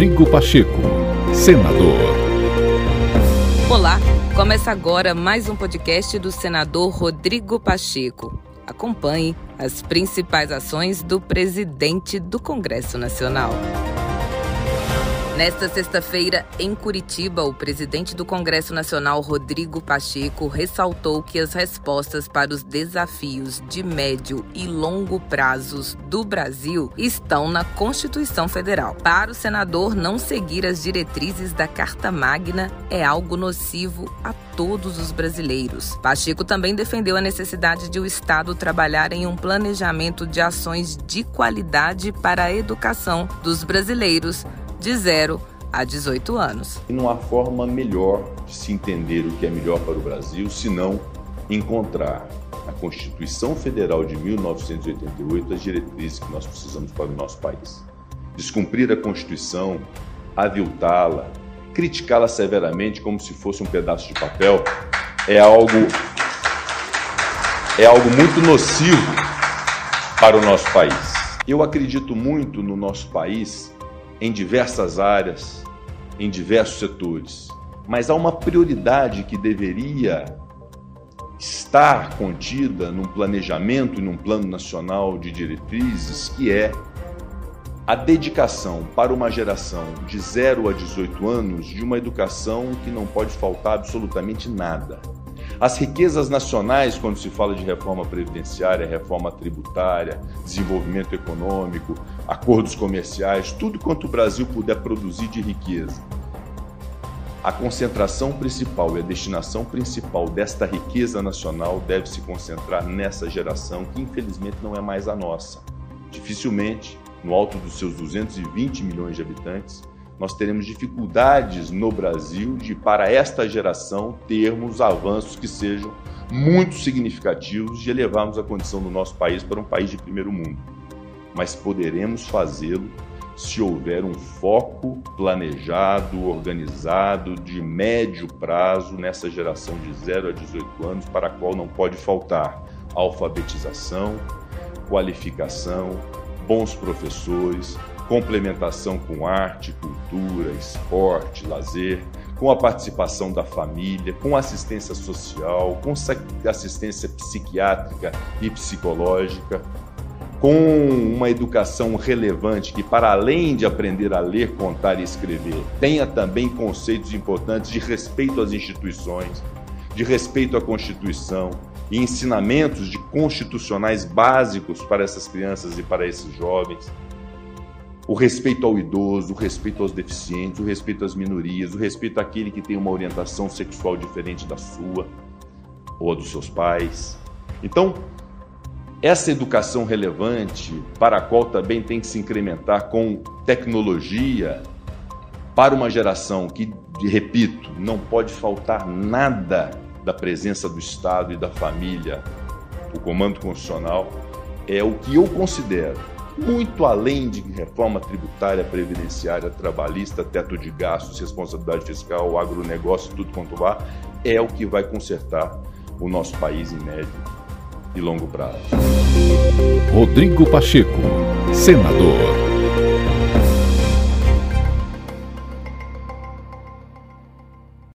Rodrigo Pacheco, senador. Olá, começa agora mais um podcast do senador Rodrigo Pacheco. Acompanhe as principais ações do presidente do Congresso Nacional. Nesta sexta-feira, em Curitiba, o presidente do Congresso Nacional, Rodrigo Pacheco, ressaltou que as respostas para os desafios de médio e longo prazos do Brasil estão na Constituição Federal. Para o senador, não seguir as diretrizes da Carta Magna é algo nocivo a todos os brasileiros. Pacheco também defendeu a necessidade de o Estado trabalhar em um planejamento de ações de qualidade para a educação dos brasileiros de 0 a 18 anos. E não há forma melhor de se entender o que é melhor para o Brasil senão encontrar na Constituição Federal de 1988 as diretrizes que nós precisamos para o nosso país. Descumprir a Constituição, aviltá-la, criticá-la severamente como se fosse um pedaço de papel é algo é algo muito nocivo para o nosso país. Eu acredito muito no nosso país em diversas áreas, em diversos setores. Mas há uma prioridade que deveria estar contida num planejamento e num plano nacional de diretrizes, que é a dedicação para uma geração de 0 a 18 anos de uma educação que não pode faltar absolutamente nada. As riquezas nacionais, quando se fala de reforma previdenciária, reforma tributária, desenvolvimento econômico, acordos comerciais, tudo quanto o Brasil puder produzir de riqueza. A concentração principal e a destinação principal desta riqueza nacional deve se concentrar nessa geração que, infelizmente, não é mais a nossa. Dificilmente, no alto dos seus 220 milhões de habitantes, nós teremos dificuldades no Brasil de, para esta geração, termos avanços que sejam muito significativos de elevarmos a condição do nosso país para um país de primeiro mundo. Mas poderemos fazê-lo se houver um foco planejado, organizado, de médio prazo nessa geração de 0 a 18 anos, para a qual não pode faltar alfabetização, qualificação, bons professores, complementação com arte, cultura, esporte, lazer, com a participação da família, com assistência social, com assistência psiquiátrica e psicológica, com uma educação relevante que, para além de aprender a ler, contar e escrever, tenha também conceitos importantes de respeito às instituições, de respeito à Constituição e ensinamentos de constitucionais básicos para essas crianças e para esses jovens o respeito ao idoso, o respeito aos deficientes, o respeito às minorias, o respeito àquele que tem uma orientação sexual diferente da sua ou dos seus pais. Então, essa educação relevante, para a qual também tem que se incrementar com tecnologia, para uma geração que, repito, não pode faltar nada da presença do Estado e da família, o comando constitucional, é o que eu considero muito além de reforma tributária, previdenciária, trabalhista, teto de gastos, responsabilidade fiscal, agronegócio, tudo quanto vá, é o que vai consertar o nosso país em médio e longo prazo. Rodrigo Pacheco, senador.